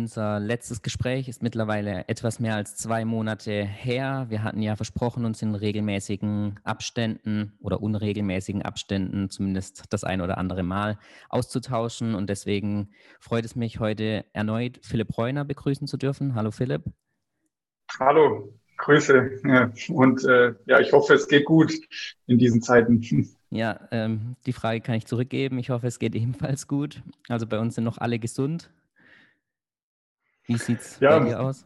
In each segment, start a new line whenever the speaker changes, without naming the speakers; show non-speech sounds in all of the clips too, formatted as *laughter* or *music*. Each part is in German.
Unser letztes Gespräch ist mittlerweile etwas mehr als zwei Monate her. Wir hatten ja versprochen, uns in regelmäßigen Abständen oder unregelmäßigen Abständen zumindest das ein oder andere Mal auszutauschen. Und deswegen freut es mich, heute erneut Philipp Reuner begrüßen zu dürfen. Hallo Philipp.
Hallo, Grüße. Und äh, ja, ich hoffe, es geht gut in diesen Zeiten. *laughs*
Ja, ähm, die Frage kann ich zurückgeben. Ich hoffe, es geht ebenfalls gut. Also bei uns sind noch alle gesund. Wie sieht es ja, bei dir aus?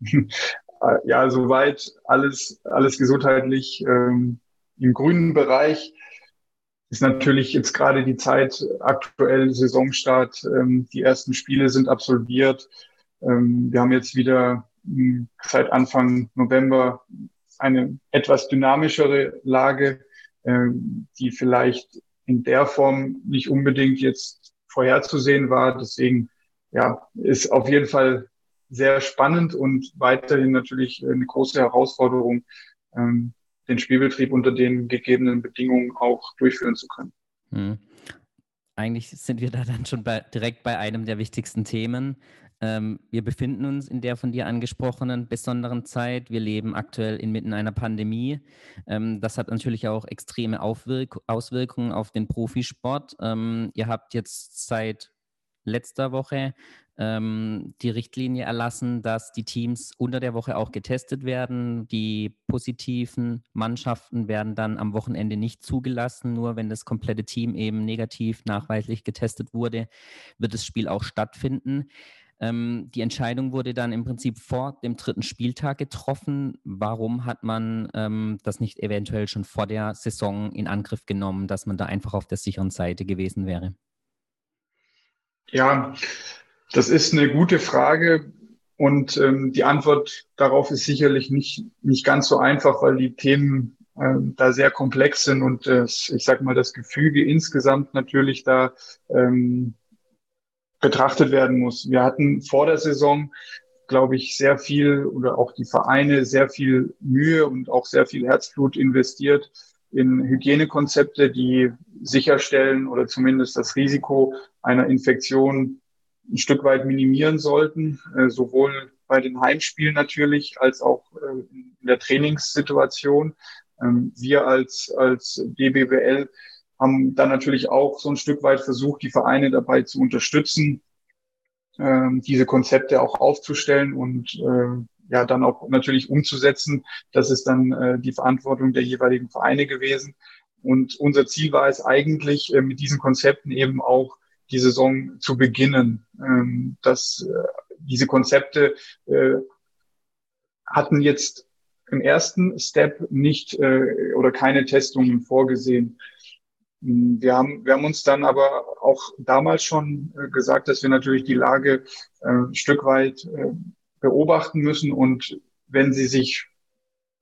*laughs*
ja, soweit alles, alles gesundheitlich ähm, im grünen Bereich. Ist natürlich jetzt gerade die Zeit, aktuell Saisonstart. Ähm, die ersten Spiele sind absolviert. Ähm, wir haben jetzt wieder hm, seit Anfang November eine etwas dynamischere Lage, ähm, die vielleicht in der Form nicht unbedingt jetzt vorherzusehen war. Deswegen ja, ist auf jeden Fall sehr spannend und weiterhin natürlich eine große Herausforderung, ähm, den Spielbetrieb unter den gegebenen Bedingungen auch durchführen zu können. Hm.
Eigentlich sind wir da dann schon bei, direkt bei einem der wichtigsten Themen. Ähm, wir befinden uns in der von dir angesprochenen besonderen Zeit. Wir leben aktuell inmitten einer Pandemie. Ähm, das hat natürlich auch extreme Aufwirk Auswirkungen auf den Profisport. Ähm, ihr habt jetzt seit letzter Woche ähm, die Richtlinie erlassen, dass die Teams unter der Woche auch getestet werden. Die positiven Mannschaften werden dann am Wochenende nicht zugelassen. Nur wenn das komplette Team eben negativ nachweislich getestet wurde, wird das Spiel auch stattfinden. Ähm, die Entscheidung wurde dann im Prinzip vor dem dritten Spieltag getroffen. Warum hat man ähm, das nicht eventuell schon vor der Saison in Angriff genommen, dass man da einfach auf der sicheren Seite gewesen wäre?
Ja, das ist eine gute Frage und ähm, die Antwort darauf ist sicherlich nicht, nicht ganz so einfach, weil die Themen ähm, da sehr komplex sind und das, ich sage mal, das Gefüge insgesamt natürlich da ähm, betrachtet werden muss. Wir hatten vor der Saison, glaube ich, sehr viel oder auch die Vereine sehr viel Mühe und auch sehr viel Herzblut investiert in Hygienekonzepte, die sicherstellen oder zumindest das Risiko einer Infektion ein Stück weit minimieren sollten, äh, sowohl bei den Heimspielen natürlich als auch äh, in der Trainingssituation. Ähm, wir als, als DBWL haben dann natürlich auch so ein Stück weit versucht, die Vereine dabei zu unterstützen, ähm, diese Konzepte auch aufzustellen und äh, ja dann auch natürlich umzusetzen. Das ist dann äh, die Verantwortung der jeweiligen Vereine gewesen. Und unser Ziel war es eigentlich, äh, mit diesen Konzepten eben auch die Saison zu beginnen. Ähm, dass äh, diese Konzepte äh, hatten jetzt im ersten Step nicht äh, oder keine Testungen vorgesehen. Wir haben, wir haben uns dann aber auch damals schon äh, gesagt, dass wir natürlich die Lage äh, ein Stück weit äh, beobachten müssen und wenn sie sich,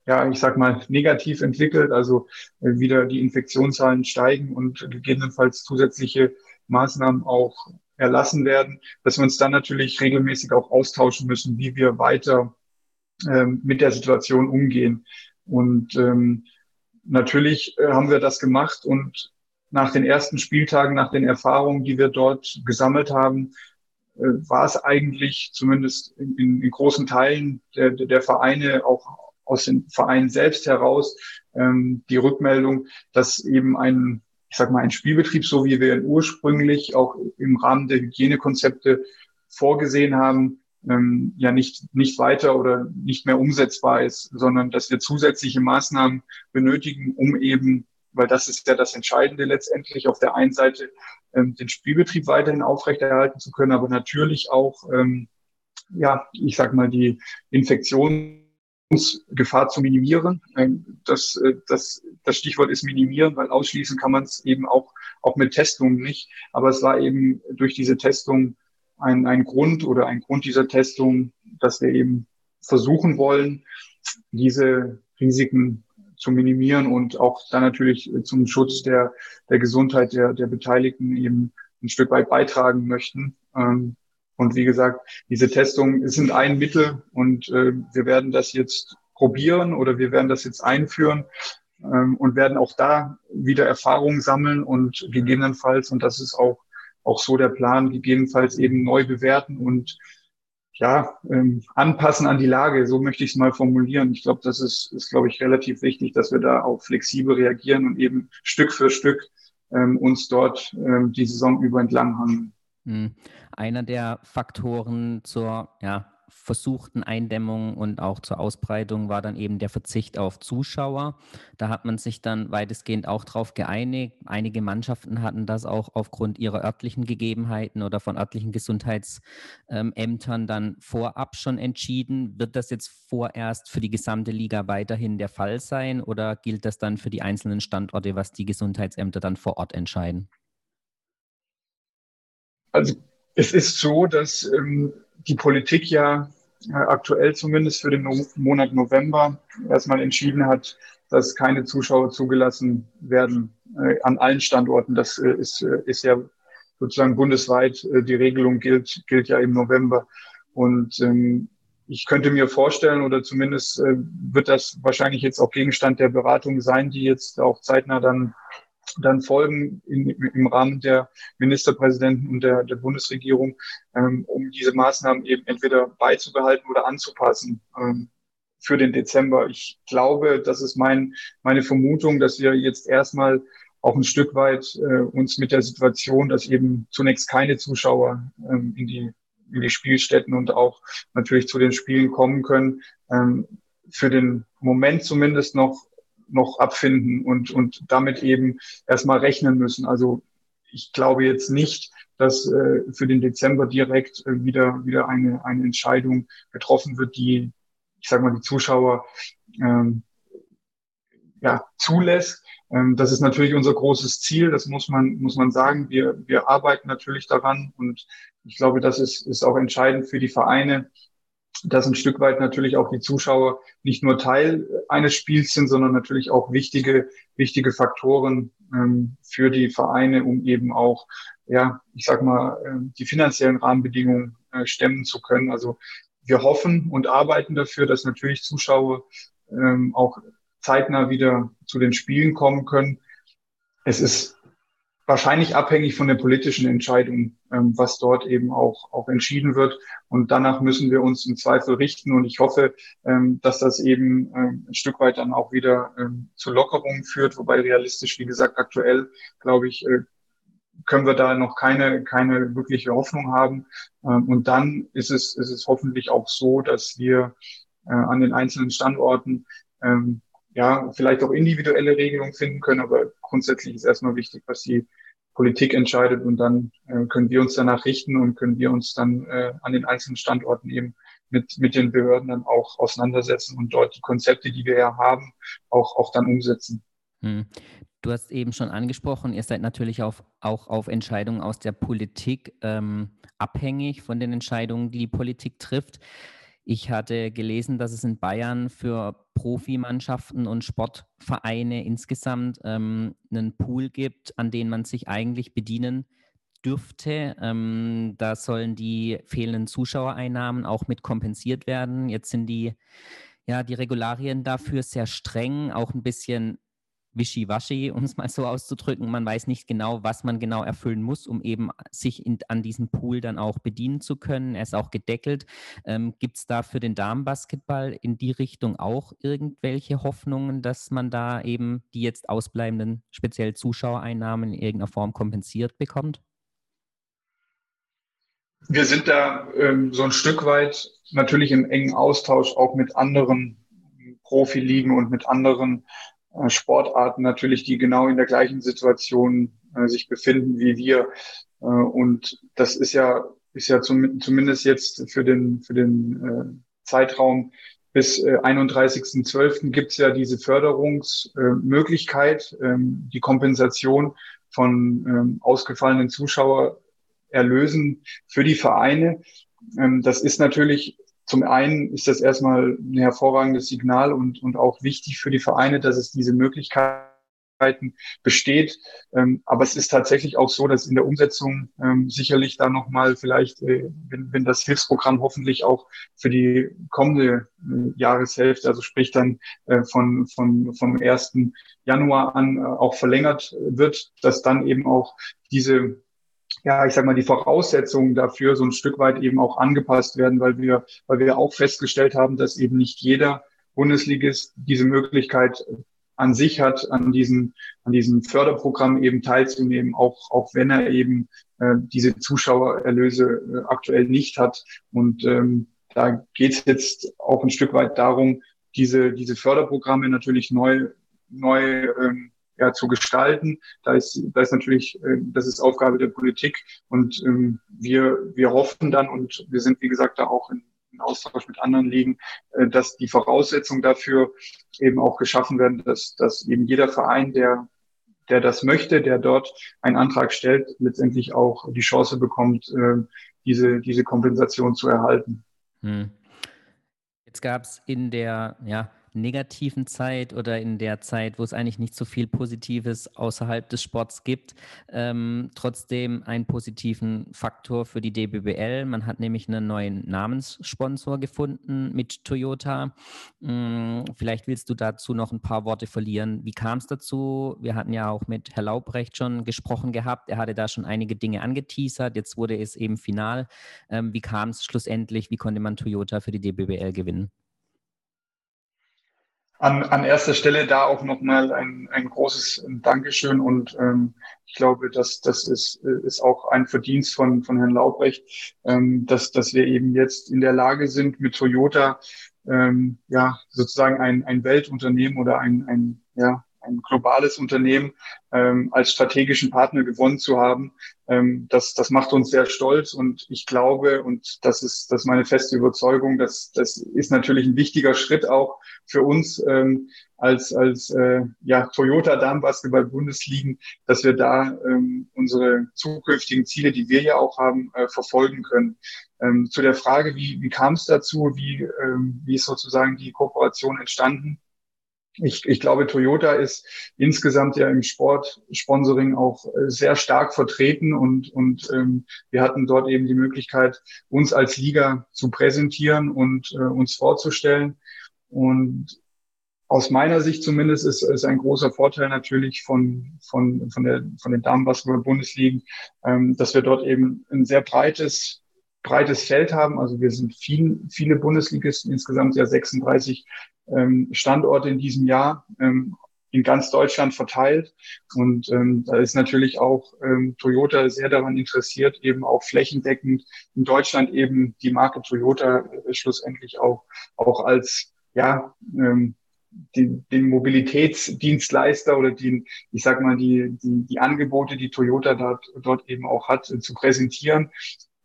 ja, ich sag mal, negativ entwickelt, also wieder die Infektionszahlen steigen und gegebenenfalls zusätzliche Maßnahmen auch erlassen werden, dass wir uns dann natürlich regelmäßig auch austauschen müssen, wie wir weiter ähm, mit der Situation umgehen. Und ähm, natürlich haben wir das gemacht und nach den ersten Spieltagen, nach den Erfahrungen, die wir dort gesammelt haben, äh, war es eigentlich zumindest in, in, in großen Teilen der, der Vereine, auch aus den Vereinen selbst heraus, ähm, die Rückmeldung, dass eben ein, ich sag mal, ein Spielbetrieb, so wie wir ihn ursprünglich auch im Rahmen der Hygienekonzepte vorgesehen haben, ähm, ja nicht, nicht weiter oder nicht mehr umsetzbar ist, sondern dass wir zusätzliche Maßnahmen benötigen, um eben weil das ist ja das Entscheidende letztendlich, auf der einen Seite ähm, den Spielbetrieb weiterhin aufrechterhalten zu können, aber natürlich auch, ähm, ja, ich sag mal, die Infektionsgefahr zu minimieren. Ähm, das, äh, das, das Stichwort ist minimieren, weil ausschließen kann man es eben auch, auch mit Testungen nicht. Aber es war eben durch diese Testung ein, ein Grund oder ein Grund dieser Testung, dass wir eben versuchen wollen, diese Risiken zu minimieren und auch dann natürlich zum Schutz der, der Gesundheit der, der Beteiligten eben ein Stück weit beitragen möchten. Ähm, und wie gesagt, diese Testungen sind ein Mittel und äh, wir werden das jetzt probieren oder wir werden das jetzt einführen ähm, und werden auch da wieder Erfahrungen sammeln und gegebenenfalls, und das ist auch auch so der Plan, gegebenenfalls eben neu bewerten und ja, ähm, anpassen an die Lage, so möchte ich es mal formulieren. Ich glaube, das ist, ist glaube ich, relativ wichtig, dass wir da auch flexibel reagieren und eben Stück für Stück ähm, uns dort ähm, die Saison über entlang hangeln.
Hm. Einer der Faktoren zur ja, versuchten Eindämmung und auch zur Ausbreitung war dann eben der Verzicht auf Zuschauer. Da hat man sich dann weitestgehend auch darauf geeinigt. Einige Mannschaften hatten das auch aufgrund ihrer örtlichen Gegebenheiten oder von örtlichen Gesundheitsämtern dann vorab schon entschieden. Wird das jetzt vorerst für die gesamte Liga weiterhin der Fall sein oder gilt das dann für die einzelnen Standorte, was die Gesundheitsämter dann vor Ort entscheiden?
Also es ist so, dass ähm, die Politik ja äh, aktuell zumindest für den no Monat November erstmal entschieden hat, dass keine Zuschauer zugelassen werden äh, an allen Standorten. Das äh, ist, äh, ist ja sozusagen bundesweit. Äh, die Regelung gilt, gilt ja im November. Und ähm, ich könnte mir vorstellen, oder zumindest äh, wird das wahrscheinlich jetzt auch Gegenstand der Beratung sein, die jetzt auch zeitnah dann dann folgen in, im Rahmen der Ministerpräsidenten und der, der Bundesregierung, ähm, um diese Maßnahmen eben entweder beizubehalten oder anzupassen ähm, für den Dezember. Ich glaube, das ist mein, meine Vermutung, dass wir jetzt erstmal auch ein Stück weit äh, uns mit der Situation, dass eben zunächst keine Zuschauer ähm, in die in die Spielstätten und auch natürlich zu den Spielen kommen können, ähm, für den Moment zumindest noch noch abfinden und, und damit eben erstmal rechnen müssen. Also ich glaube jetzt nicht, dass äh, für den Dezember direkt äh, wieder, wieder eine, eine Entscheidung getroffen wird, die, ich sage mal, die Zuschauer ähm, ja, zulässt. Ähm, das ist natürlich unser großes Ziel, das muss man, muss man sagen. Wir, wir arbeiten natürlich daran und ich glaube, das ist, ist auch entscheidend für die Vereine, dass ein Stück weit natürlich auch die Zuschauer nicht nur Teil eines Spiels sind, sondern natürlich auch wichtige, wichtige Faktoren ähm, für die Vereine, um eben auch, ja, ich sag mal, äh, die finanziellen Rahmenbedingungen äh, stemmen zu können. Also wir hoffen und arbeiten dafür, dass natürlich Zuschauer ähm, auch zeitnah wieder zu den Spielen kommen können. Es ist wahrscheinlich abhängig von der politischen Entscheidung, ähm, was dort eben auch, auch entschieden wird. Und danach müssen wir uns im Zweifel richten. Und ich hoffe, ähm, dass das eben ähm, ein Stück weit dann auch wieder ähm, zu Lockerungen führt. Wobei realistisch, wie gesagt, aktuell, glaube ich, äh, können wir da noch keine, keine wirkliche Hoffnung haben. Ähm, und dann ist es, ist es hoffentlich auch so, dass wir äh, an den einzelnen Standorten ähm, ja, vielleicht auch individuelle Regelungen finden können, aber grundsätzlich ist erstmal wichtig, was die Politik entscheidet und dann äh, können wir uns danach richten und können wir uns dann äh, an den einzelnen Standorten eben mit, mit den Behörden dann auch auseinandersetzen und dort die Konzepte, die wir ja haben, auch, auch dann umsetzen. Hm.
Du hast eben schon angesprochen, ihr seid natürlich auf, auch auf Entscheidungen aus der Politik ähm, abhängig von den Entscheidungen, die die Politik trifft. Ich hatte gelesen, dass es in Bayern für Profimannschaften und Sportvereine insgesamt ähm, einen Pool gibt, an den man sich eigentlich bedienen dürfte. Ähm, da sollen die fehlenden Zuschauereinnahmen auch mit kompensiert werden. Jetzt sind die, ja, die Regularien dafür sehr streng, auch ein bisschen wischiwaschi, um es mal so auszudrücken. Man weiß nicht genau, was man genau erfüllen muss, um eben sich in, an diesem Pool dann auch bedienen zu können. Er ist auch gedeckelt. Ähm, Gibt es da für den Damenbasketball in die Richtung auch irgendwelche Hoffnungen, dass man da eben die jetzt ausbleibenden speziell Zuschauereinnahmen in irgendeiner Form kompensiert bekommt?
Wir sind da ähm, so ein Stück weit natürlich im engen Austausch auch mit anderen Profiligen und mit anderen Sportarten natürlich, die genau in der gleichen Situation äh, sich befinden wie wir. Äh, und das ist ja, ist ja zum, zumindest jetzt für den, für den äh, Zeitraum bis äh, 31.12. gibt es ja diese Förderungsmöglichkeit, äh, ähm, die Kompensation von ähm, ausgefallenen Zuschauererlösen für die Vereine. Ähm, das ist natürlich zum einen ist das erstmal ein hervorragendes Signal und, und auch wichtig für die Vereine, dass es diese Möglichkeiten besteht. Ähm, aber es ist tatsächlich auch so, dass in der Umsetzung ähm, sicherlich da nochmal vielleicht, äh, wenn, wenn das Hilfsprogramm hoffentlich auch für die kommende äh, Jahreshälfte, also sprich dann äh, von, von, vom 1. Januar an äh, auch verlängert wird, dass dann eben auch diese ja, ich sag mal, die Voraussetzungen dafür so ein Stück weit eben auch angepasst werden, weil wir, weil wir auch festgestellt haben, dass eben nicht jeder Bundesligist diese Möglichkeit an sich hat, an diesem, an diesem Förderprogramm eben teilzunehmen, auch, auch wenn er eben äh, diese Zuschauererlöse äh, aktuell nicht hat. Und ähm, da geht es jetzt auch ein Stück weit darum, diese, diese Förderprogramme natürlich neu, neu ähm, ja, zu gestalten. Da ist, da ist natürlich, äh, das ist Aufgabe der Politik. Und ähm, wir, wir hoffen dann und wir sind, wie gesagt, da auch in, in Austausch mit anderen Ligen, äh, dass die Voraussetzungen dafür eben auch geschaffen werden, dass, dass eben jeder Verein, der, der das möchte, der dort einen Antrag stellt, letztendlich auch die Chance bekommt, äh, diese, diese Kompensation zu erhalten. Hm.
Jetzt gab es in der ja, negativen Zeit oder in der Zeit, wo es eigentlich nicht so viel Positives außerhalb des Sports gibt, ähm, trotzdem einen positiven Faktor für die DBBL. Man hat nämlich einen neuen Namenssponsor gefunden mit Toyota. Hm, vielleicht willst du dazu noch ein paar Worte verlieren. Wie kam es dazu? Wir hatten ja auch mit Herr Laubrecht schon gesprochen gehabt. Er hatte da schon einige Dinge angeteasert. Jetzt wurde es eben final. Ähm, wie kam es schlussendlich? Wie konnte man Toyota für die DBBL gewinnen?
An, an erster Stelle da auch nochmal ein, ein großes Dankeschön und ähm, ich glaube, dass das ist, ist auch ein Verdienst von, von Herrn Laubrecht, ähm, dass, dass wir eben jetzt in der Lage sind, mit Toyota ähm, ja sozusagen ein, ein Weltunternehmen oder ein, ein, ja, ein globales Unternehmen ähm, als strategischen Partner gewonnen zu haben, ähm, das, das macht uns sehr stolz und ich glaube, und das ist, das ist meine feste Überzeugung, dass das ist natürlich ein wichtiger Schritt auch für uns ähm, als, als äh, ja, Toyota Damenbasketball Bundesligen, dass wir da ähm, unsere zukünftigen Ziele, die wir ja auch haben, äh, verfolgen können. Ähm, zu der Frage, wie, wie kam es dazu, wie, ähm, wie ist sozusagen die Kooperation entstanden? Ich, ich glaube, Toyota ist insgesamt ja im Sportsponsoring auch äh, sehr stark vertreten und, und ähm, wir hatten dort eben die Möglichkeit, uns als Liga zu präsentieren und äh, uns vorzustellen. Und aus meiner Sicht zumindest ist, ist ein großer Vorteil natürlich von, von, von, der, von den Damenbasketball-Bundesligen, ähm, dass wir dort eben ein sehr breites breites Feld haben. Also wir sind viel, viele Bundesligisten, insgesamt ja 36 ähm, Standorte in diesem Jahr ähm, in ganz Deutschland verteilt. Und ähm, da ist natürlich auch ähm, Toyota sehr daran interessiert, eben auch flächendeckend in Deutschland eben die Marke Toyota äh, schlussendlich auch, auch als, ja, ähm, den, den Mobilitätsdienstleister oder den, ich sag mal, die, die, die Angebote, die Toyota dort, dort eben auch hat, äh, zu präsentieren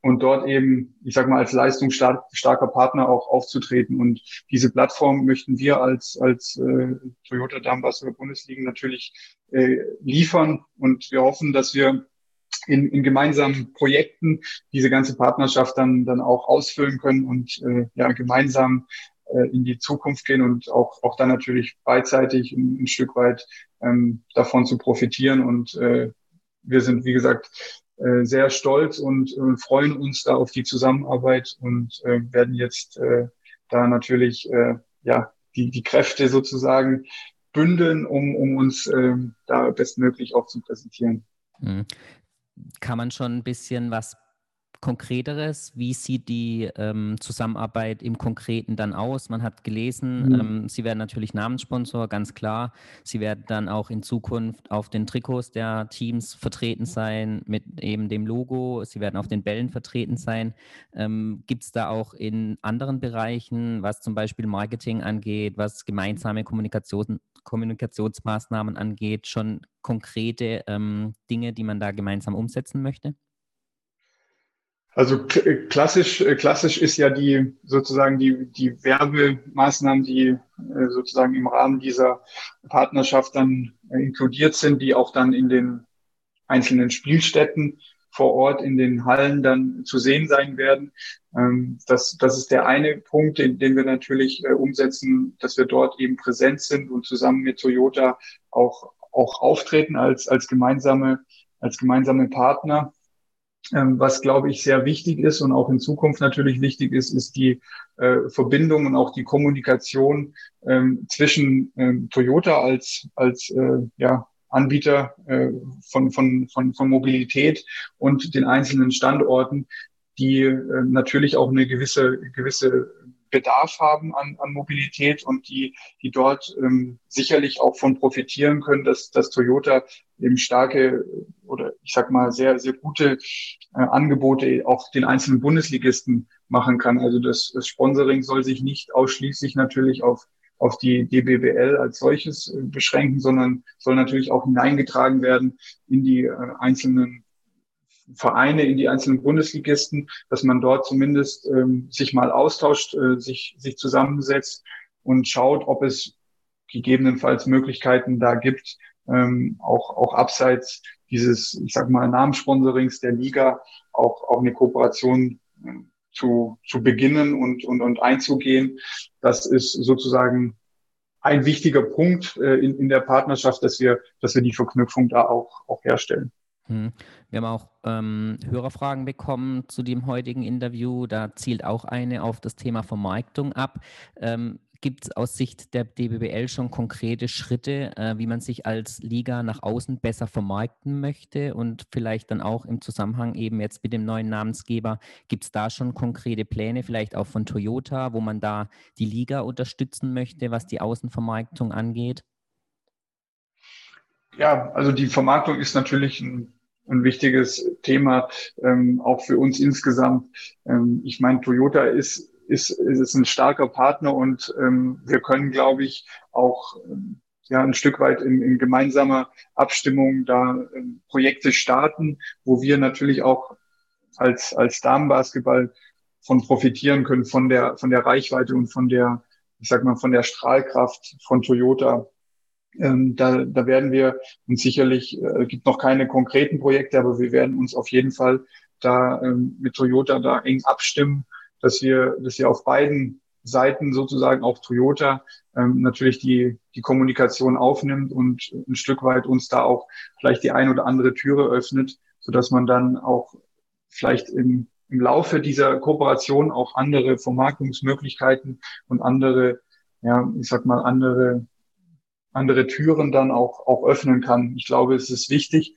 und dort eben, ich sag mal, als leistungsstarker Partner auch aufzutreten. Und diese Plattform möchten wir als, als äh, Toyota Dammbasser Bundesliga natürlich äh, liefern. Und wir hoffen, dass wir in, in gemeinsamen Projekten diese ganze Partnerschaft dann, dann auch ausfüllen können und äh, ja, gemeinsam äh, in die Zukunft gehen und auch, auch dann natürlich beidseitig ein, ein Stück weit ähm, davon zu profitieren. Und äh, wir sind, wie gesagt, äh, sehr stolz und äh, freuen uns da auf die Zusammenarbeit und äh, werden jetzt äh, da natürlich äh, ja die, die Kräfte sozusagen bündeln, um, um uns äh, da bestmöglich auch zu präsentieren. Mhm.
Kann man schon ein bisschen was Konkreteres? Wie sieht die ähm, Zusammenarbeit im Konkreten dann aus? Man hat gelesen, mhm. ähm, Sie werden natürlich Namenssponsor, ganz klar. Sie werden dann auch in Zukunft auf den Trikots der Teams vertreten sein mit eben dem Logo. Sie werden auf den Bällen vertreten sein. Ähm, Gibt es da auch in anderen Bereichen, was zum Beispiel Marketing angeht, was gemeinsame Kommunikation, Kommunikationsmaßnahmen angeht, schon konkrete ähm, Dinge, die man da gemeinsam umsetzen möchte?
Also äh, klassisch, äh, klassisch ist ja die sozusagen die, die Werbemaßnahmen, die äh, sozusagen im Rahmen dieser Partnerschaft dann inkludiert sind, die auch dann in den einzelnen Spielstätten vor Ort in den Hallen dann zu sehen sein werden. Ähm, das, das ist der eine Punkt, den, den wir natürlich umsetzen, dass wir dort eben präsent sind und zusammen mit Toyota auch, auch auftreten als, als gemeinsame, als gemeinsame Partner. Ähm, was, glaube ich, sehr wichtig ist und auch in Zukunft natürlich wichtig ist, ist die äh, Verbindung und auch die Kommunikation ähm, zwischen ähm, Toyota als, als, äh, ja, Anbieter äh, von, von, von, von Mobilität und den einzelnen Standorten, die äh, natürlich auch eine gewisse, gewisse Bedarf haben an, an Mobilität und die, die dort ähm, sicherlich auch von profitieren können, dass, dass Toyota eben starke oder ich sag mal sehr, sehr gute äh, Angebote auch den einzelnen Bundesligisten machen kann. Also das, das Sponsoring soll sich nicht ausschließlich natürlich auf auf die DBBL als solches äh, beschränken, sondern soll natürlich auch hineingetragen werden in die äh, einzelnen Vereine, in die einzelnen Bundesligisten, dass man dort zumindest ähm, sich mal austauscht, äh, sich, sich zusammensetzt und schaut, ob es gegebenenfalls Möglichkeiten da gibt, ähm, auch, auch abseits dieses, ich sag mal, Namenssponsorings der Liga auch, auch eine Kooperation äh, zu, zu beginnen und, und, und einzugehen. Das ist sozusagen ein wichtiger Punkt äh, in, in der Partnerschaft, dass wir, dass wir die Verknüpfung da auch, auch herstellen.
Hm. Wir haben auch ähm, Hörerfragen bekommen zu dem heutigen Interview. Da zielt auch eine auf das Thema Vermarktung ab. Ähm, Gibt es aus Sicht der DBBL schon konkrete Schritte, äh, wie man sich als Liga nach außen besser vermarkten möchte und vielleicht dann auch im Zusammenhang eben jetzt mit dem neuen Namensgeber, gibt es da schon konkrete Pläne, vielleicht auch von Toyota, wo man da die Liga unterstützen möchte, was die Außenvermarktung angeht?
Ja, also die Vermarktung ist natürlich ein ein wichtiges Thema, ähm, auch für uns insgesamt. Ähm, ich meine, Toyota ist ist, ist ein starker Partner und ähm, wir können, glaube ich, auch ähm, ja ein Stück weit in, in gemeinsamer Abstimmung da ähm, Projekte starten, wo wir natürlich auch als als Damenbasketball von profitieren können von der von der Reichweite und von der ich sag mal von der Strahlkraft von Toyota. Ähm, da, da werden wir uns sicherlich äh, gibt noch keine konkreten Projekte, aber wir werden uns auf jeden Fall da ähm, mit Toyota da eng abstimmen dass wir, dass wir auf beiden Seiten sozusagen auch Toyota ähm, natürlich die, die Kommunikation aufnimmt und ein Stück weit uns da auch vielleicht die ein oder andere Türe öffnet, so dass man dann auch vielleicht im, im Laufe dieser Kooperation auch andere Vermarktungsmöglichkeiten und andere, ja, ich sag mal, andere, andere Türen dann auch, auch öffnen kann. Ich glaube, es ist wichtig,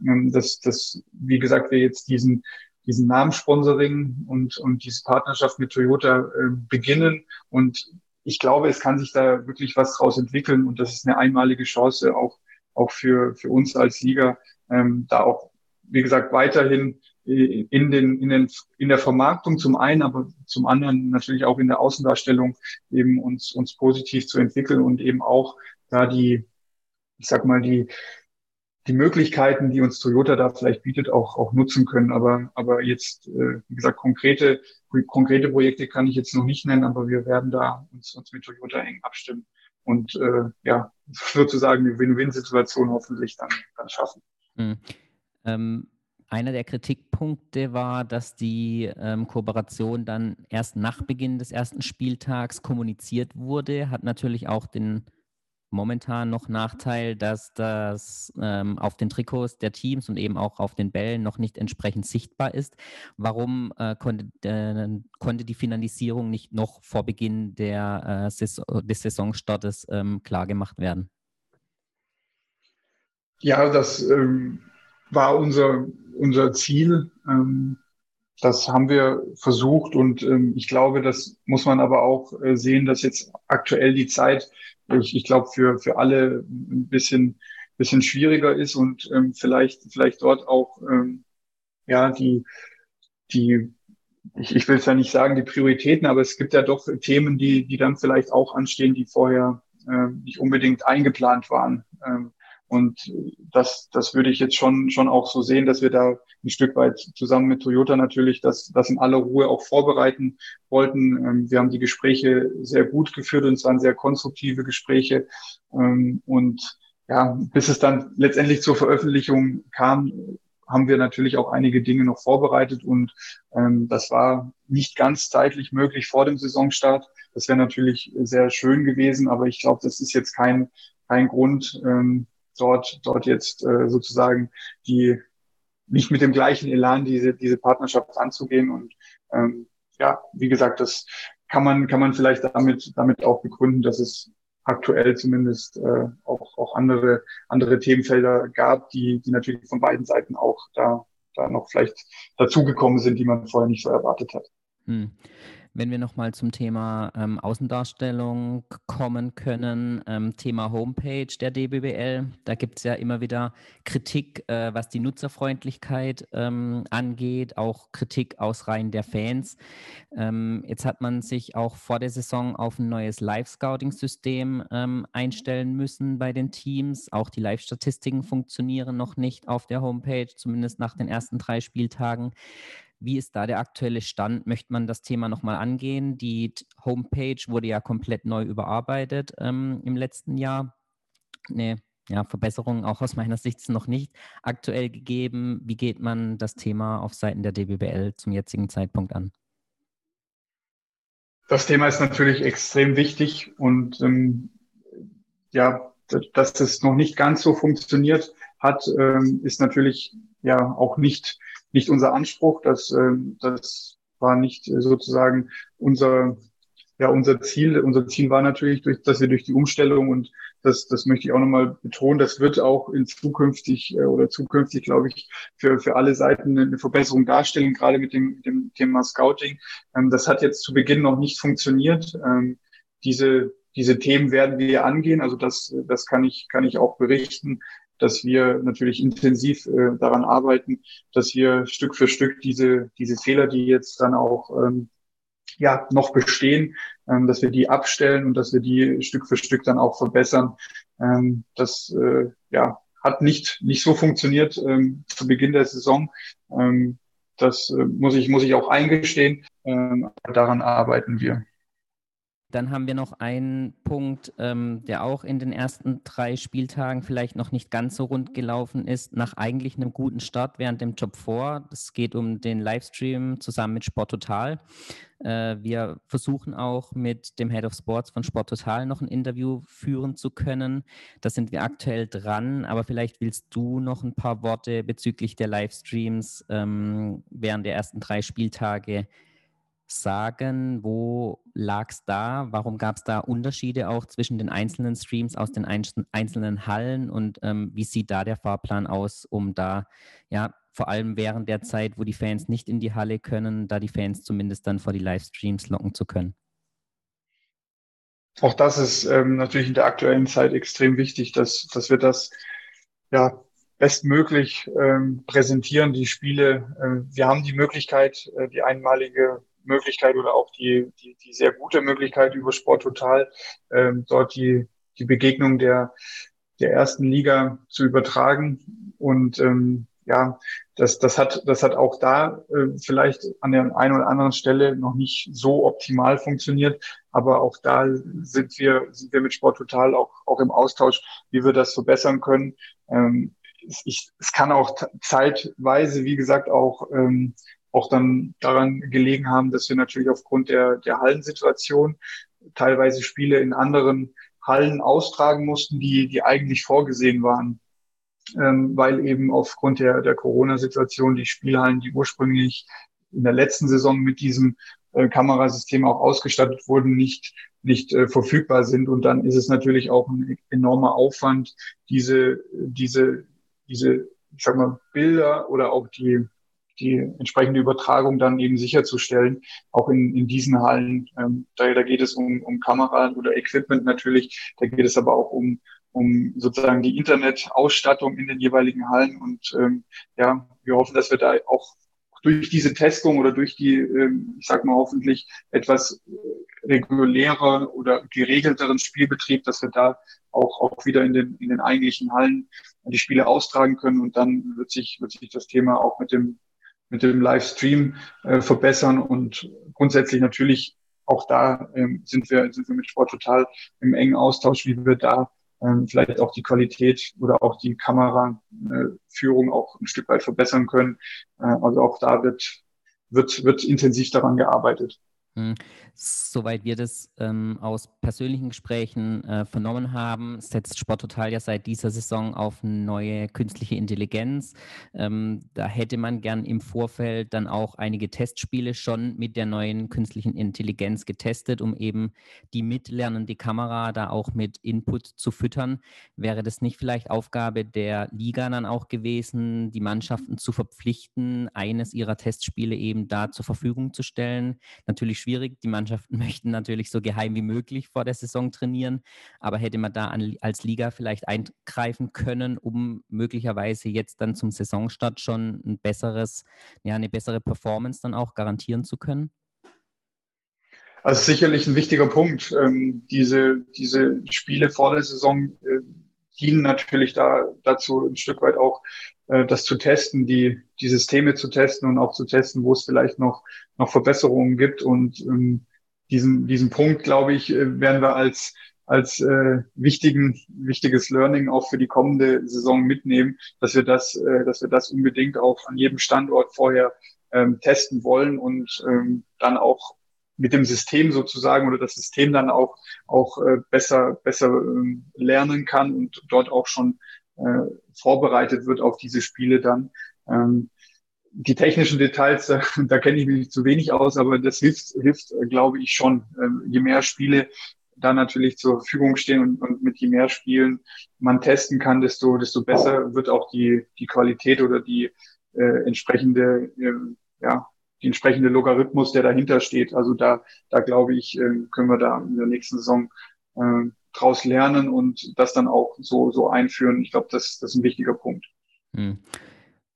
ähm, dass, dass, wie gesagt, wir jetzt diesen, diesen Namenssponsoring und, und diese Partnerschaft mit Toyota äh, beginnen. Und ich glaube, es kann sich da wirklich was draus entwickeln. Und das ist eine einmalige Chance auch, auch für, für uns als Liga, ähm, da auch, wie gesagt, weiterhin in den, in den, in der Vermarktung zum einen, aber zum anderen natürlich auch in der Außendarstellung eben uns, uns positiv zu entwickeln und eben auch da die, ich sag mal, die, die Möglichkeiten, die uns Toyota da vielleicht bietet, auch, auch nutzen können. Aber, aber jetzt, äh, wie gesagt, konkrete, konkrete Projekte kann ich jetzt noch nicht nennen, aber wir werden da uns, uns mit Toyota eng abstimmen und äh, ja, sozusagen eine Win-Win-Situation hoffentlich dann, dann schaffen.
Mhm. Ähm, einer der Kritikpunkte war, dass die ähm, Kooperation dann erst nach Beginn des ersten Spieltags kommuniziert wurde, hat natürlich auch den momentan noch Nachteil, dass das ähm, auf den Trikots der Teams und eben auch auf den Bällen noch nicht entsprechend sichtbar ist. Warum äh, konnte, äh, konnte die Finalisierung nicht noch vor Beginn der, äh, Saison, des Saisonstartes ähm, klargemacht werden?
Ja, das ähm, war unser, unser Ziel. Ähm, das haben wir versucht und ähm, ich glaube, das muss man aber auch äh, sehen, dass jetzt aktuell die Zeit ich, ich glaube, für, für alle ein bisschen, bisschen schwieriger ist und ähm, vielleicht, vielleicht dort auch ähm, ja die, die ich, ich will es ja nicht sagen, die Prioritäten, aber es gibt ja doch Themen, die, die dann vielleicht auch anstehen, die vorher äh, nicht unbedingt eingeplant waren. Ähm, und das, das würde ich jetzt schon, schon auch so sehen, dass wir da ein Stück weit zusammen mit Toyota natürlich das, das in aller Ruhe auch vorbereiten wollten. Ähm, wir haben die Gespräche sehr gut geführt und es waren sehr konstruktive Gespräche. Ähm, und ja, bis es dann letztendlich zur Veröffentlichung kam, haben wir natürlich auch einige Dinge noch vorbereitet und ähm, das war nicht ganz zeitlich möglich vor dem Saisonstart. Das wäre natürlich sehr schön gewesen, aber ich glaube, das ist jetzt kein, kein Grund, ähm, dort, dort jetzt äh, sozusagen die nicht mit dem gleichen Elan diese, diese Partnerschaft anzugehen. Und ähm, ja, wie gesagt, das kann man, kann man vielleicht damit, damit auch begründen, dass es aktuell zumindest äh, auch, auch andere, andere Themenfelder gab, die, die natürlich von beiden Seiten auch da, da noch vielleicht dazugekommen sind, die man vorher nicht so erwartet hat. Hm.
Wenn wir nochmal zum Thema ähm, Außendarstellung kommen können, ähm, Thema Homepage der DBBL, da gibt es ja immer wieder Kritik, äh, was die Nutzerfreundlichkeit ähm, angeht, auch Kritik aus Reihen der Fans. Ähm, jetzt hat man sich auch vor der Saison auf ein neues Live-Scouting-System ähm, einstellen müssen bei den Teams. Auch die Live-Statistiken funktionieren noch nicht auf der Homepage, zumindest nach den ersten drei Spieltagen. Wie ist da der aktuelle Stand? Möchte man das Thema nochmal angehen? Die Homepage wurde ja komplett neu überarbeitet ähm, im letzten Jahr. Eine ja, Verbesserungen auch aus meiner Sicht noch nicht aktuell gegeben. Wie geht man das Thema auf Seiten der DBBL zum jetzigen Zeitpunkt an?
Das Thema ist natürlich extrem wichtig und ähm, ja, dass es noch nicht ganz so funktioniert hat, ähm, ist natürlich ja auch nicht nicht unser Anspruch. Das, äh, das war nicht äh, sozusagen unser, ja, unser Ziel. Unser Ziel war natürlich, durch, dass wir durch die Umstellung und das, das möchte ich auch nochmal betonen, das wird auch in zukünftig äh, oder zukünftig, glaube ich, für, für alle Seiten eine Verbesserung darstellen, gerade mit dem, dem Thema Scouting. Ähm, das hat jetzt zu Beginn noch nicht funktioniert. Ähm, diese, diese Themen werden wir angehen. Also das, das kann ich, kann ich auch berichten dass wir natürlich intensiv äh, daran arbeiten, dass wir Stück für Stück diese, diese Fehler, die jetzt dann auch ähm, ja, noch bestehen, ähm, dass wir die abstellen und dass wir die Stück für Stück dann auch verbessern. Ähm, das äh, ja, hat nicht, nicht so funktioniert ähm, zu Beginn der Saison. Ähm, das äh, muss, ich, muss ich auch eingestehen. Ähm, daran arbeiten wir.
Dann haben wir noch einen Punkt, ähm, der auch in den ersten drei Spieltagen vielleicht noch nicht ganz so rund gelaufen ist, nach eigentlich einem guten Start während dem Job vor. Es geht um den Livestream zusammen mit Sport Total. Äh, wir versuchen auch mit dem Head of Sports von Sport Total noch ein Interview führen zu können. Da sind wir aktuell dran, aber vielleicht willst du noch ein paar Worte bezüglich der Livestreams ähm, während der ersten drei Spieltage sagen, wo lag es da? Warum gab es da Unterschiede auch zwischen den einzelnen Streams aus den einzelnen Hallen und ähm, wie sieht da der Fahrplan aus, um da ja vor allem während der Zeit, wo die Fans nicht in die Halle können, da die Fans zumindest dann vor die Livestreams locken zu können?
Auch das ist ähm, natürlich in der aktuellen Zeit extrem wichtig, dass, dass wir das ja bestmöglich ähm, präsentieren, die Spiele. Äh, wir haben die Möglichkeit, äh, die einmalige Möglichkeit oder auch die, die, die sehr gute Möglichkeit über Sport Total, ähm, dort die, die Begegnung der, der ersten Liga zu übertragen. Und ähm, ja, das, das, hat, das hat auch da äh, vielleicht an der einen oder anderen Stelle noch nicht so optimal funktioniert. Aber auch da sind wir, sind wir mit Sport Total auch, auch im Austausch, wie wir das verbessern können. Ähm, ich, es kann auch zeitweise, wie gesagt, auch ähm, auch dann daran gelegen haben, dass wir natürlich aufgrund der, der Hallensituation teilweise Spiele in anderen Hallen austragen mussten, die, die eigentlich vorgesehen waren. Ähm, weil eben aufgrund der, der Corona-Situation die Spielhallen, die ursprünglich in der letzten Saison mit diesem äh, Kamerasystem auch ausgestattet wurden, nicht, nicht äh, verfügbar sind. Und dann ist es natürlich auch ein enormer Aufwand, diese, diese, diese, ich sag mal, Bilder oder auch die, die entsprechende Übertragung dann eben sicherzustellen, auch in, in diesen Hallen. Ähm, da, da geht es um, um Kamera oder Equipment natürlich, da geht es aber auch um, um sozusagen die Internetausstattung in den jeweiligen Hallen. Und ähm, ja, wir hoffen, dass wir da auch durch diese Testung oder durch die, ähm, ich sag mal hoffentlich etwas regulärer oder geregelteren Spielbetrieb, dass wir da auch, auch wieder in den, in den eigentlichen Hallen die Spiele austragen können und dann wird sich, wird sich das Thema auch mit dem mit dem Livestream äh, verbessern und grundsätzlich natürlich auch da ähm, sind wir sind wir mit Sport total im engen Austausch, wie wir da ähm, vielleicht auch die Qualität oder auch die Kameraführung äh, auch ein Stück weit verbessern können. Äh, also auch da wird wird wird intensiv daran gearbeitet.
Hm. Soweit wir das ähm, aus persönlichen Gesprächen äh, vernommen haben, setzt Sport Total ja seit dieser Saison auf neue künstliche Intelligenz. Ähm, da hätte man gern im Vorfeld dann auch einige Testspiele schon mit der neuen künstlichen Intelligenz getestet, um eben die mitlernende Kamera da auch mit Input zu füttern. Wäre das nicht vielleicht Aufgabe der Liga dann auch gewesen, die Mannschaften zu verpflichten, eines ihrer Testspiele eben da zur Verfügung zu stellen? Natürlich schwierig. Die Mannschaften *laughs* möchten natürlich so geheim wie möglich vor der Saison trainieren. Aber hätte man da an, als Liga vielleicht eingreifen können, um möglicherweise jetzt dann zum Saisonstart schon ein besseres, ja, eine bessere Performance dann auch garantieren zu können?
Also sicherlich ein wichtiger Punkt. Ähm, diese, diese Spiele vor der Saison äh, dienen natürlich da, dazu ein Stück weit auch äh, das zu testen, die, die Systeme zu testen und auch zu testen, wo es vielleicht noch, noch Verbesserungen gibt. Und ähm, diesen, diesen Punkt, glaube ich, äh, werden wir als, als äh, wichtigen, wichtiges Learning auch für die kommende Saison mitnehmen, dass wir das, äh, dass wir das unbedingt auch an jedem Standort vorher ähm, testen wollen und ähm, dann auch mit dem System sozusagen oder das System dann auch auch äh, besser besser ähm, lernen kann und dort auch schon äh, vorbereitet wird auf diese Spiele dann. Ähm, die technischen Details, *laughs* da, da kenne ich mich zu wenig aus, aber das hilft, hilft äh, glaube ich, schon. Ähm, je mehr Spiele da natürlich zur Verfügung stehen und, und mit je mehr Spielen man testen kann, desto, desto besser wird auch die, die Qualität oder die äh, entsprechende, äh, ja, die entsprechende Logarithmus, der dahinter steht. Also da, da glaube ich, äh, können wir da in der nächsten Saison äh, draus lernen und das dann auch so, so einführen. Ich glaube, das, das ist ein wichtiger Punkt. Hm.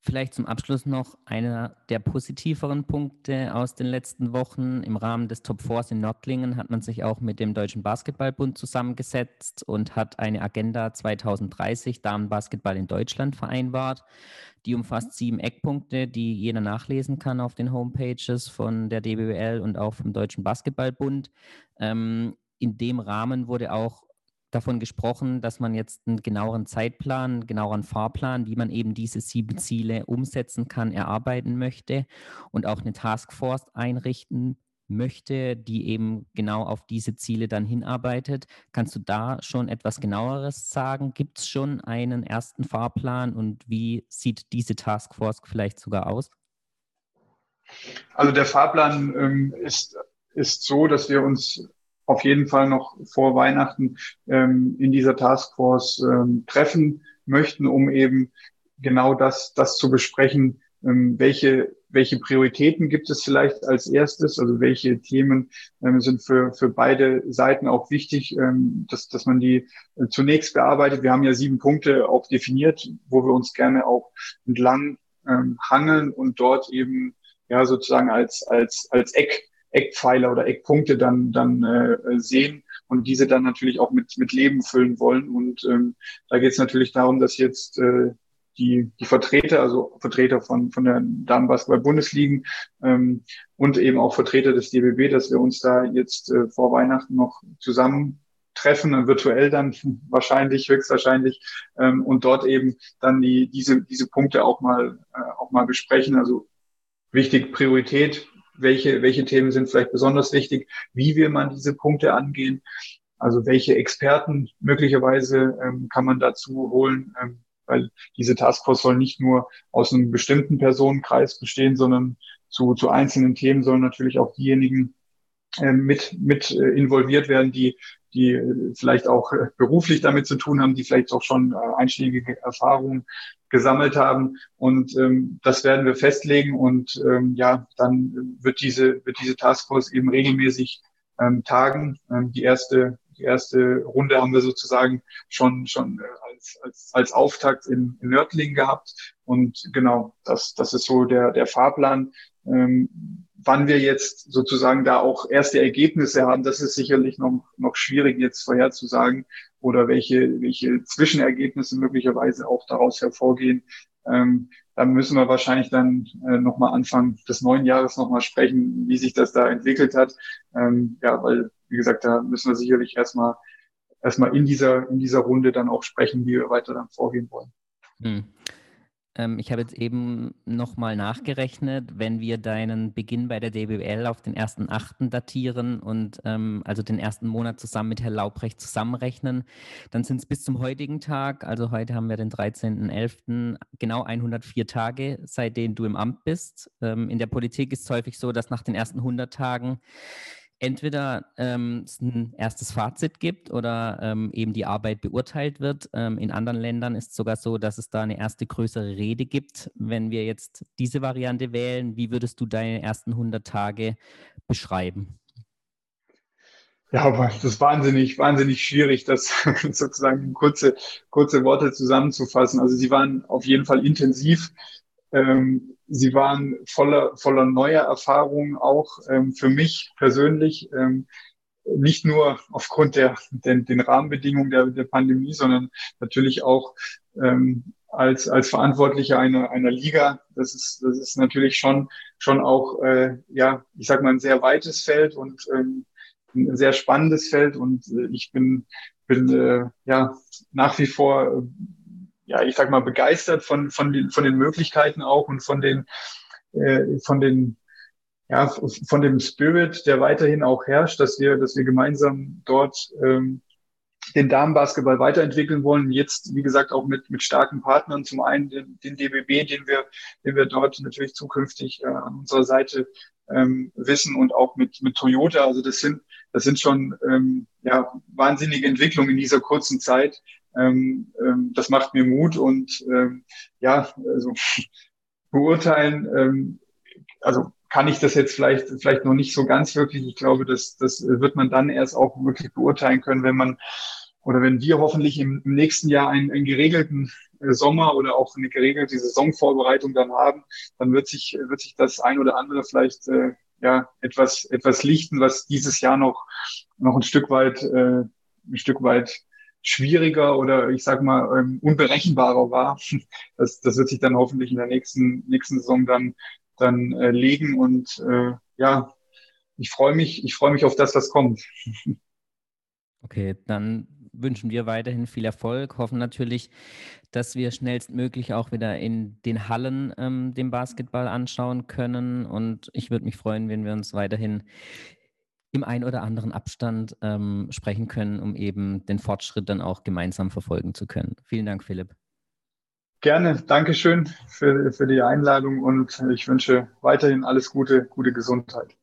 Vielleicht zum Abschluss noch einer der positiveren Punkte aus den letzten Wochen. Im Rahmen des Top Fours in Nördlingen hat man sich auch mit dem Deutschen Basketballbund zusammengesetzt und hat eine Agenda 2030 Damenbasketball in Deutschland vereinbart. Die umfasst sieben Eckpunkte, die jeder nachlesen kann auf den Homepages von der DBWL und auch vom Deutschen Basketballbund. Ähm, in dem Rahmen wurde auch davon gesprochen, dass man jetzt einen genaueren Zeitplan, einen genaueren Fahrplan, wie man eben diese sieben Ziele umsetzen kann, erarbeiten möchte und auch eine Taskforce einrichten möchte, die eben genau auf diese Ziele dann hinarbeitet. Kannst du da schon etwas genaueres sagen? Gibt es schon einen ersten Fahrplan und wie sieht diese Taskforce vielleicht sogar aus?
Also der Fahrplan ähm, ist, ist so, dass wir uns auf jeden Fall noch vor Weihnachten ähm, in dieser Taskforce ähm, treffen möchten, um eben genau das, das zu besprechen, ähm, welche, welche Prioritäten gibt es vielleicht als erstes, also welche Themen ähm, sind für, für beide Seiten auch wichtig, ähm, dass, dass man die äh, zunächst bearbeitet. Wir haben ja sieben Punkte auch definiert, wo wir uns gerne auch entlang ähm, hangeln und dort eben ja sozusagen als, als, als Eck Eckpfeiler oder Eckpunkte dann, dann äh, sehen und diese dann natürlich auch mit, mit Leben füllen wollen. Und ähm, da geht es natürlich darum, dass jetzt äh, die, die Vertreter, also Vertreter von, von der Damenbasketball-Bundesligen ähm, und eben auch Vertreter des DBB, dass wir uns da jetzt äh, vor Weihnachten noch zusammen treffen, virtuell dann *laughs* wahrscheinlich, höchstwahrscheinlich, ähm, und dort eben dann die, diese, diese Punkte auch mal, äh, auch mal besprechen. Also wichtig, Priorität, welche, welche Themen sind vielleicht besonders wichtig, wie will man diese Punkte angehen, also welche Experten möglicherweise ähm, kann man dazu holen, ähm, weil diese Taskforce soll nicht nur aus einem bestimmten Personenkreis bestehen, sondern zu, zu einzelnen Themen sollen natürlich auch diejenigen mit, mit äh, involviert werden, die, die äh, vielleicht auch äh, beruflich damit zu tun haben, die vielleicht auch schon äh, einschlägige Erfahrungen gesammelt haben. Und ähm, das werden wir festlegen und ähm, ja, dann wird diese, wird diese Taskforce eben regelmäßig ähm, tagen. Ähm, die erste, die erste Runde haben wir sozusagen schon, schon äh, als, als, als Auftakt in, in Nördlingen gehabt. Und genau, das, das ist so der, der Fahrplan. Ähm, wann wir jetzt sozusagen da auch erste Ergebnisse haben, das ist sicherlich noch, noch schwierig jetzt vorherzusagen oder welche, welche Zwischenergebnisse möglicherweise auch daraus hervorgehen. Ähm, da müssen wir wahrscheinlich dann äh, nochmal Anfang des neuen Jahres nochmal sprechen, wie sich das da entwickelt hat. Ähm, ja, weil, wie gesagt, da müssen wir sicherlich erstmal erstmal in dieser, in dieser Runde dann auch sprechen, wie wir weiter dann vorgehen wollen. Hm.
Ähm, ich habe jetzt eben nochmal nachgerechnet, wenn wir deinen Beginn bei der DBL auf den 1.8. datieren und ähm, also den ersten Monat zusammen mit Herrn Laubrecht zusammenrechnen, dann sind es bis zum heutigen Tag, also heute haben wir den 13.11., genau 104 Tage, seitdem du im Amt bist. Ähm, in der Politik ist es häufig so, dass nach den ersten 100 Tagen entweder ähm, es ein erstes Fazit gibt oder ähm, eben die Arbeit beurteilt wird. Ähm, in anderen Ländern ist es sogar so, dass es da eine erste größere Rede gibt. Wenn wir jetzt diese Variante wählen, wie würdest du deine ersten 100 Tage beschreiben?
Ja, aber das ist wahnsinnig, wahnsinnig schwierig, das *laughs* sozusagen in kurze, kurze Worte zusammenzufassen. Also sie waren auf jeden Fall intensiv. Ähm, sie waren voller, voller neuer Erfahrungen auch ähm, für mich persönlich. Ähm, nicht nur aufgrund der, den, den Rahmenbedingungen der, der Pandemie, sondern natürlich auch ähm, als, als Verantwortlicher einer, einer Liga. Das ist, das ist natürlich schon, schon auch, äh, ja, ich sag mal, ein sehr weites Feld und ähm, ein sehr spannendes Feld. Und äh, ich bin, bin äh, ja nach wie vor ja, ich sag mal, begeistert von, von, den, von den Möglichkeiten auch und von den, äh, von den, ja, von dem Spirit, der weiterhin auch herrscht, dass wir, dass wir gemeinsam dort ähm, den Damenbasketball weiterentwickeln wollen. Jetzt, wie gesagt, auch mit, mit starken Partnern. Zum einen den, den DBB, den wir, den wir dort natürlich zukünftig äh, an unserer Seite ähm, wissen und auch mit, mit Toyota. Also das sind, das sind schon ähm, ja, wahnsinnige Entwicklungen in dieser kurzen Zeit, ähm, ähm, das macht mir Mut und ähm, ja, also *laughs* beurteilen, ähm, also kann ich das jetzt vielleicht vielleicht noch nicht so ganz wirklich. Ich glaube, das das wird man dann erst auch wirklich beurteilen können, wenn man oder wenn wir hoffentlich im, im nächsten Jahr einen, einen geregelten äh, Sommer oder auch eine geregelte Saisonvorbereitung dann haben, dann wird sich wird sich das ein oder andere vielleicht äh, ja etwas etwas lichten, was dieses Jahr noch noch ein Stück weit äh, ein Stück weit schwieriger oder ich sag mal ähm, unberechenbarer war. *laughs* Das, das wird sich dann hoffentlich in der nächsten, nächsten Saison dann, dann äh, legen und äh, ja, ich freue mich, ich freue mich auf das, was kommt. *laughs*
Okay, dann wünschen wir weiterhin viel Erfolg, hoffen natürlich, dass wir schnellstmöglich auch wieder in den Hallen ähm, den Basketball anschauen können. Und ich würde mich freuen, wenn wir uns weiterhin im ein oder anderen Abstand ähm, sprechen können, um eben den Fortschritt dann auch gemeinsam verfolgen zu können. Vielen Dank, Philipp.
Gerne, Dankeschön für, für die Einladung und ich wünsche weiterhin alles Gute, gute Gesundheit.